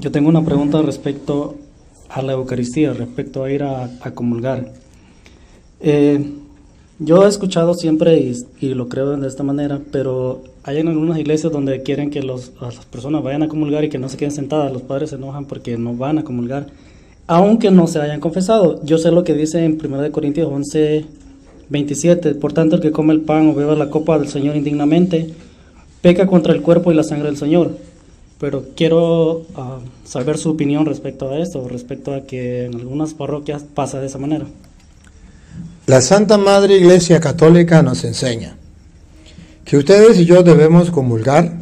Yo tengo una pregunta respecto a la Eucaristía, respecto a ir a, comulgar. Eh, yo he escuchado siempre, y, lo creo de esta manera, pero hay en algunas iglesias donde quieren que los, las personas vayan a comulgar y que no se queden sentadas. Los padres se enojan porque no van a comulgar, aunque no se hayan confesado. Yo sé lo que dice en 1 Corintios 11, 27. Por tanto, el que come el pan o beba la copa del Señor indignamente, peca contra el cuerpo y la sangre del Señor. Pero quiero ah, saber su opinión respecto a esto, respecto a que en algunas parroquias pasa de esa manera. La Santa Madre Iglesia Católica nos enseña que ustedes y yo debemos comulgar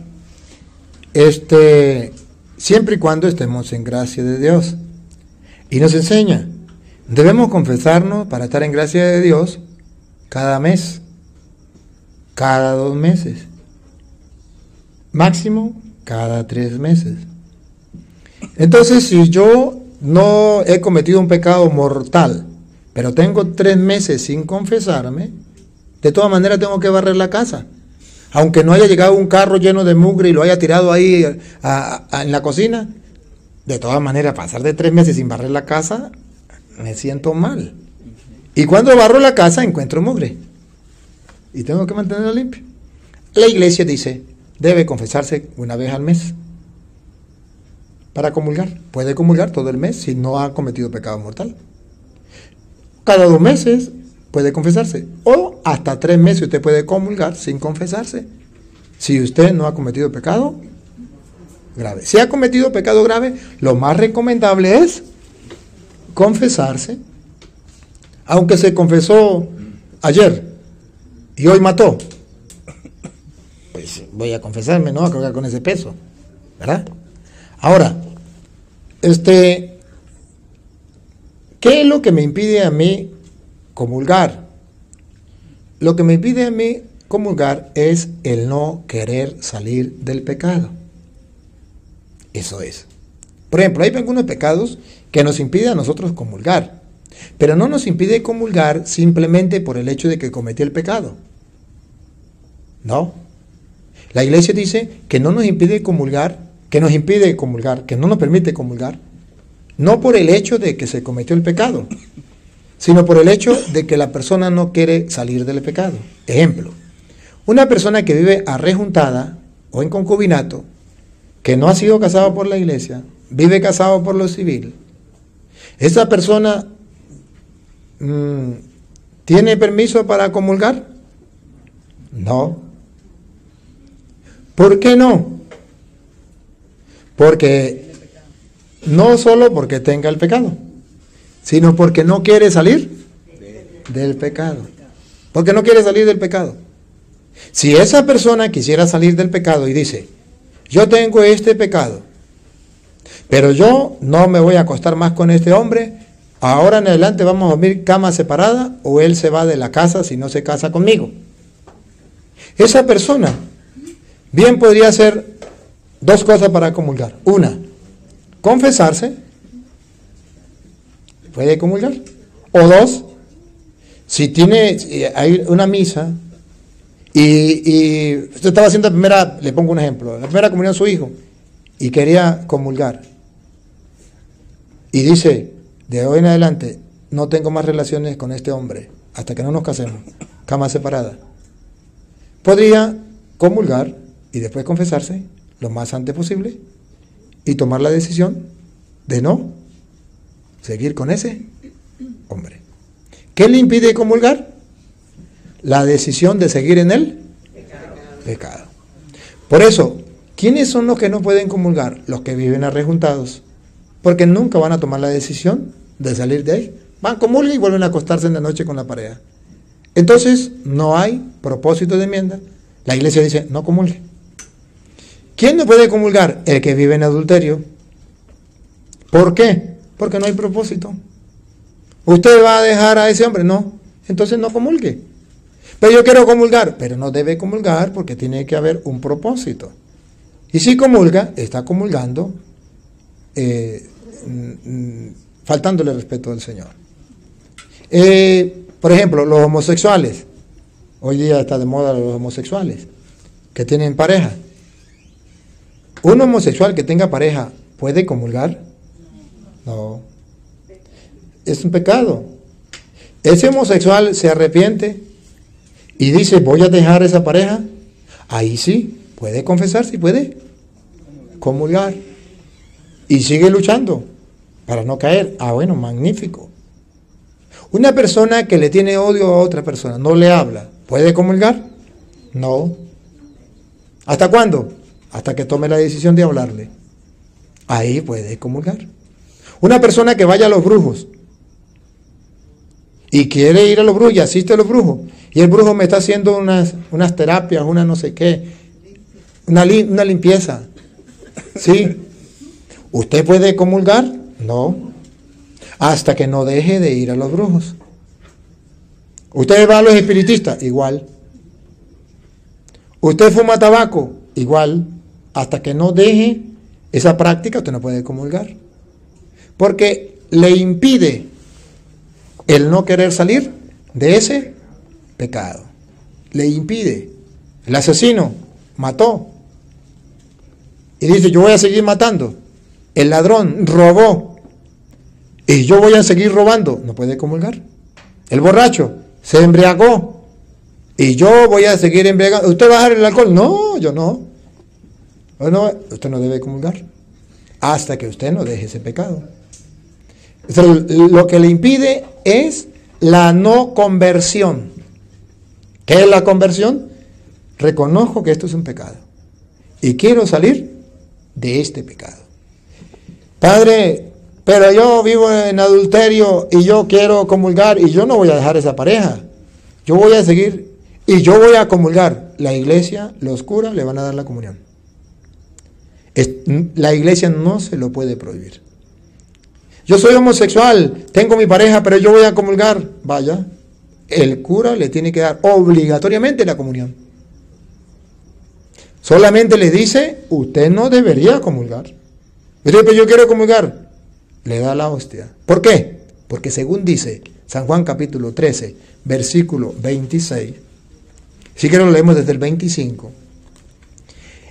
este, siempre y cuando estemos en gracia de Dios. Y nos enseña, debemos confesarnos para estar en gracia de Dios cada mes, cada dos meses, máximo cada tres meses. Entonces, si yo no he cometido un pecado mortal, pero tengo tres meses sin confesarme, de todas maneras tengo que barrer la casa. Aunque no haya llegado un carro lleno de mugre y lo haya tirado ahí en la cocina, de todas maneras, pasar de tres meses sin barrer la casa, me siento mal. Y cuando barro la casa, encuentro mugre. Y tengo que mantenerla limpia. La iglesia dice, debe confesarse una vez al mes para comulgar. Puede comulgar todo el mes si no ha cometido pecado mortal cada dos meses puede confesarse. O hasta tres meses usted puede comulgar sin confesarse. Si usted no ha cometido pecado grave. Si ha cometido pecado grave, lo más recomendable es confesarse. Aunque se confesó ayer y hoy mató, voy a confesarme, no a cargar con ese peso. ¿Verdad? Ahora, este, ¿Qué es lo que me impide a mí comulgar? Lo que me impide a mí comulgar es el no querer salir del pecado. Eso es. Por ejemplo, hay algunos pecados que nos impiden a nosotros comulgar, pero no nos impide comulgar simplemente por el hecho de que cometí el pecado. No. La iglesia dice que no nos impide comulgar, que nos impide comulgar, que no nos permite comulgar, no por el hecho de que se cometió el pecado, sino por el hecho de que la persona no quiere salir del pecado. Ejemplo, una persona que vive arrejuntada o en concubinato, que no ha sido casado por la iglesia, vive casado por lo civil, esa persona mm, tiene permiso para comulgar? No. ¿Por qué no? Porque no solo porque tenga el pecado, sino porque no quiere salir del pecado. Porque no quiere salir del pecado. Si esa persona quisiera salir del pecado y dice, yo tengo este pecado, pero yo no me voy a acostar más con este hombre, ahora en adelante vamos a dormir cama separada o él se va de la casa si no se casa conmigo. Esa persona bien podría hacer dos cosas para comulgar. Una, confesarse, puede comulgar. O dos, si tiene, hay una misa y, usted estaba haciendo la primera, le pongo un ejemplo, la primera comunión a su hijo y quería comulgar. Y dice, de hoy en adelante, no tengo más relaciones con este hombre hasta que no nos casemos, cama separada. Podría comulgar y después confesarse lo más antes posible y tomar la decisión de no seguir con ese hombre. ¿Qué le impide comulgar? La decisión de seguir en él pecado. Por eso, ¿quiénes son los que no pueden comulgar? Los que viven arrejuntados. Porque nunca van a tomar la decisión de salir de ahí. Van, comulgar y vuelven a acostarse en la noche con la pareja. Entonces, no hay propósito de enmienda. La iglesia dice, no comulgue. ¿Quién no puede comulgar? El que vive en adulterio. ¿Por qué? Porque no hay propósito. ¿Usted va a dejar a ese hombre? No. Entonces no comulgue. Pero yo quiero comulgar. Pero no debe comulgar porque tiene que haber un propósito. Y si comulga, está comulgando eh, mm, faltándole respeto al Señor. Eh, por ejemplo, los homosexuales. Hoy día está de moda los homosexuales que tienen pareja. Un homosexual que tenga pareja ¿puede comulgar? No. Es un pecado. Ese homosexual se arrepiente y dice, voy a dejar esa pareja. Ahí sí, puede confesar, sí puede comulgar. Y sigue luchando para no caer. Ah, bueno, magnífico. Una persona que le tiene odio a otra persona, no le habla, ¿puede comulgar? No. ¿Hasta cuándo? Hasta que tome la decisión de hablarle. Ahí puede comulgar. Una persona que vaya a los brujos y quiere ir a los brujos y asiste a los brujos, y el brujo me está haciendo unas, unas terapias, una no sé qué, una, una limpieza. ¿Sí? ¿Usted puede comulgar? No. Hasta que no deje de ir a los brujos. ¿Usted va a los espiritistas? Igual. ¿Usted fuma tabaco? Igual. Hasta que no deje esa práctica, usted no puede comulgar. Porque le impide el no querer salir de ese pecado. Le impide. El asesino mató. Y dice, yo voy a seguir matando. El ladrón robó. Y yo voy a seguir robando. No puede comulgar. El borracho se embriagó. Y yo voy a seguir embriagando. ¿Usted va a dejar el alcohol? No, yo no. Bueno, usted no debe comulgar. Hasta que usted no deje ese pecado. lo que le impide es la no conversión. ¿Qué es la conversión? Reconozco que esto es un pecado. Y quiero salir de este pecado. Padre, pero yo vivo en adulterio y yo quiero comulgar y yo no voy a dejar esa pareja. Yo voy a seguir y yo voy a comulgar. La iglesia, los curas le van a dar la comunión. La iglesia no se lo puede prohibir. Yo soy homosexual, tengo mi pareja, pero yo voy a comulgar. Vaya, el cura le tiene que dar obligatoriamente la comunión. Solamente le dice, usted no debería comulgar. Pero yo quiero comulgar. Le da la hostia. ¿Por qué? Porque según dice San Juan capítulo 13, versículo 26, si que lo leemos desde el 25,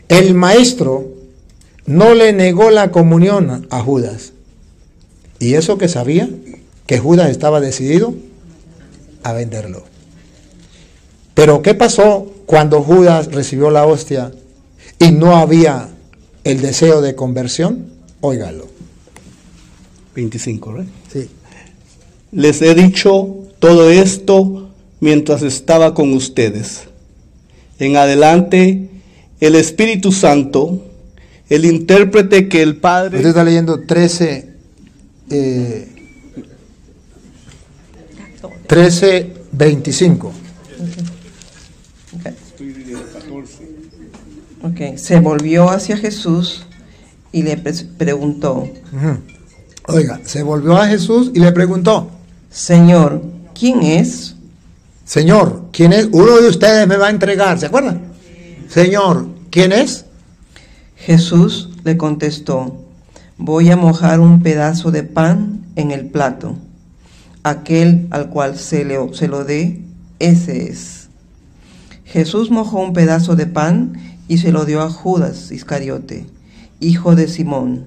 el maestro no le negó la comunión a Judas y eso que sabía que Judas estaba decidido a venderlo. Pero ¿qué pasó cuando Judas recibió la hostia y no había el deseo de conversión? Óigalo. 25, ¿verdad? Sí. Les he dicho todo esto mientras estaba con ustedes. En adelante, el Espíritu Santo, el intérprete que el Padre... Usted está leyendo 13, 13, 25. Ok, se volvió hacia Jesús y le preguntó. Oiga, se volvió a Jesús y le preguntó. Señor, ¿quién es? Señor, ¿quién es? Uno de ustedes me va a entregar, ¿se acuerdan? Señor, ¿quién es? Jesús le contestó, voy a mojar un pedazo de pan en el plato. Aquel al cual se, le, se lo dé, ese es. Jesús mojó un pedazo de pan y se lo dio a Judas Iscariote, hijo de Simón.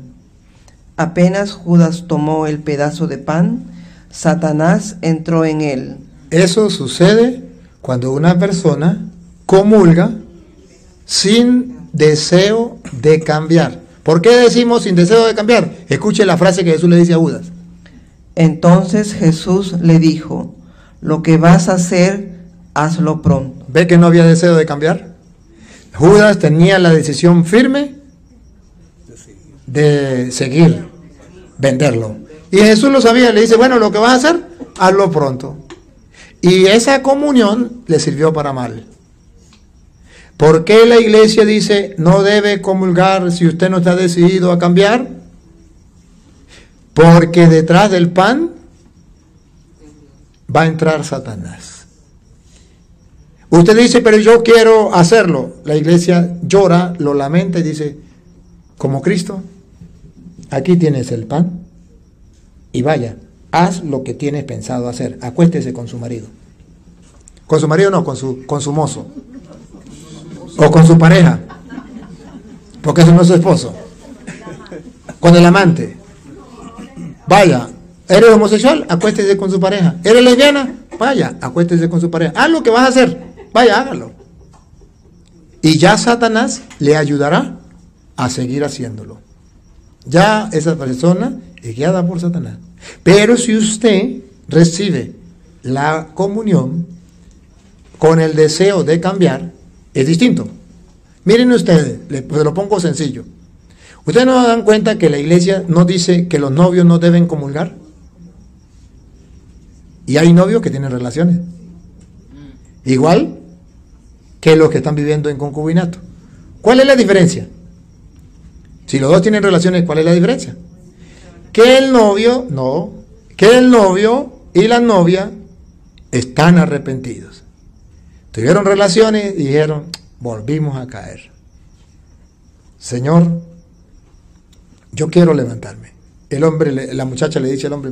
Apenas Judas tomó el pedazo de pan, Satanás entró en él. Eso sucede cuando una persona comulga sin deseo de cambiar. ¿Por qué decimos sin deseo de cambiar? Escuche la frase que Jesús le dice a Judas. Entonces Jesús le dijo, lo que vas a hacer, hazlo pronto. ¿Ve que no había deseo de cambiar? Judas tenía la decisión firme de seguir, venderlo. Y Jesús lo sabía, le dice, bueno, lo que vas a hacer, hazlo pronto. Y esa comunión le sirvió para mal. ¿Por qué la iglesia dice no debe comulgar si usted no está decidido a cambiar? Porque detrás del pan va a entrar Satanás. Usted dice, pero yo quiero hacerlo. La iglesia llora, lo lamenta y dice, como Cristo, aquí tienes el pan y vaya, haz lo que tienes pensado hacer. Acuéstese con su marido. Con su marido no, con su, con su mozo o con su pareja, porque eso no es su esposo. con el amante. Vaya, ¿eres homosexual? Acuéstese con su pareja. ¿Eres lesbiana? Vaya, acuéstese con su pareja. Haz lo que vas a hacer. Vaya, hágalo. Y ya Satanás le ayudará a seguir haciéndolo. Ya esa persona es guiada por Satanás. Pero si usted recibe la comunión con el deseo de cambiar, es distinto. Miren ustedes, le, pues lo pongo sencillo. ¿Ustedes no dan cuenta que la iglesia no dice que los novios no deben comulgar? Y hay novios que tienen relaciones. Igual que los que están viviendo en concubinato. ¿Cuál es la diferencia? Si los dos tienen relaciones, ¿cuál es la diferencia? Que el novio, no, que el novio y la novia están arrepentidos. Tuvieron relaciones y dijeron, volvimos a caer. Señor, yo quiero levantarme. El hombre, la muchacha le dice al hombre,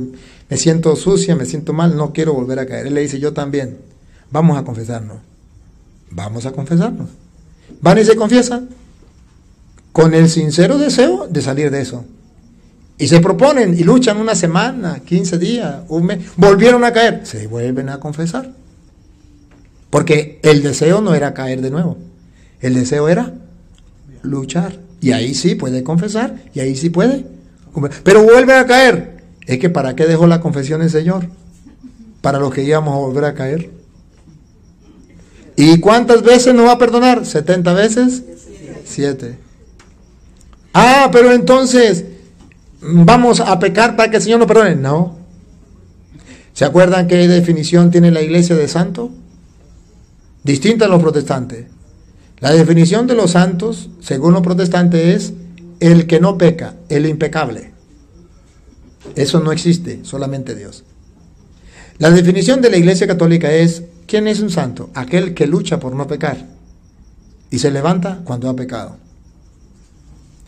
me siento sucia, me siento mal, no quiero volver a caer. Él le dice, yo también, vamos a confesarnos. Vamos a confesarnos. Van y se confiesan con el sincero deseo de salir de eso. Y se proponen y luchan una semana, 15 días, un mes, volvieron a caer, se vuelven a confesar. Porque el deseo no era caer de nuevo, el deseo era luchar. Y ahí sí puede confesar, y ahí sí puede. Pero vuelve a caer. Es que ¿para qué dejó la confesión el Señor? Para los que íbamos a volver a caer. ¿Y cuántas veces nos va a perdonar? ¿70 veces? Siete. Ah, pero entonces, ¿vamos a pecar para que el Señor nos perdone? No. ¿Se acuerdan qué definición tiene la iglesia de santo? Distinta a los protestantes. La definición de los santos, según los protestantes, es el que no peca, el impecable. Eso no existe, solamente Dios. La definición de la iglesia católica es ¿Quién es un santo? Aquel que lucha por no pecar y se levanta cuando ha pecado.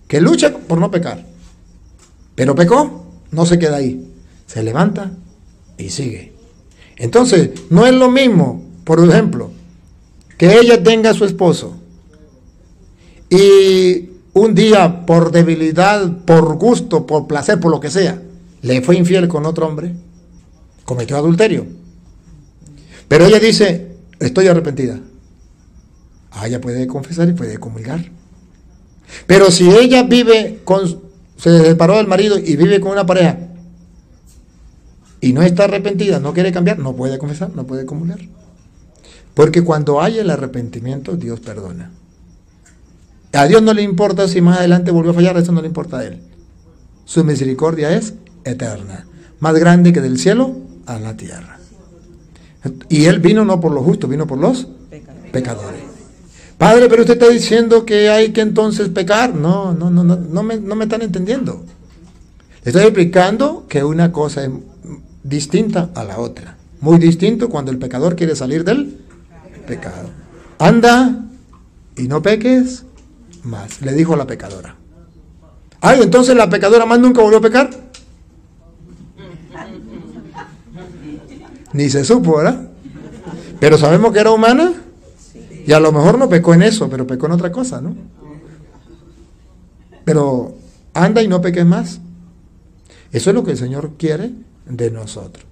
Que lucha por no pecar. Pero pecó, no se queda ahí. Se levanta y sigue. Entonces, no es lo mismo, por ejemplo, que ella tenga a su esposo y un día por debilidad, por gusto, por placer, por lo que sea, le fue infiel con otro hombre, cometió adulterio. Pero ella dice, estoy arrepentida. Ah, ella puede confesar y puede comulgar. Pero si ella vive con, se separó del marido y vive con una pareja y no está arrepentida, no quiere cambiar, no puede confesar, no puede comulgar. Porque cuando hay el arrepentimiento, Dios perdona. A Dios no le importa si más adelante volvió a fallar, eso no le importa a Él. Su misericordia es eterna, más grande que del cielo a la tierra. Y Él vino no por los justos, vino por los pecadores. Padre, pero usted está diciendo que hay que entonces pecar. No, no, no, no, no me, no me están entendiendo. Estoy explicando que una cosa es distinta a la otra. Muy distinto cuando el pecador quiere salir del pecado. Anda y no peques más, le dijo la pecadora. Ay, entonces la pecadora más nunca volvió a pecar. Ni se supo, ¿verdad? Pero sabemos que era humana y a lo mejor no pecó en eso, pero pecó en otra cosa, ¿no? Pero anda y no peques más. Eso es lo que el Señor quiere de nosotros.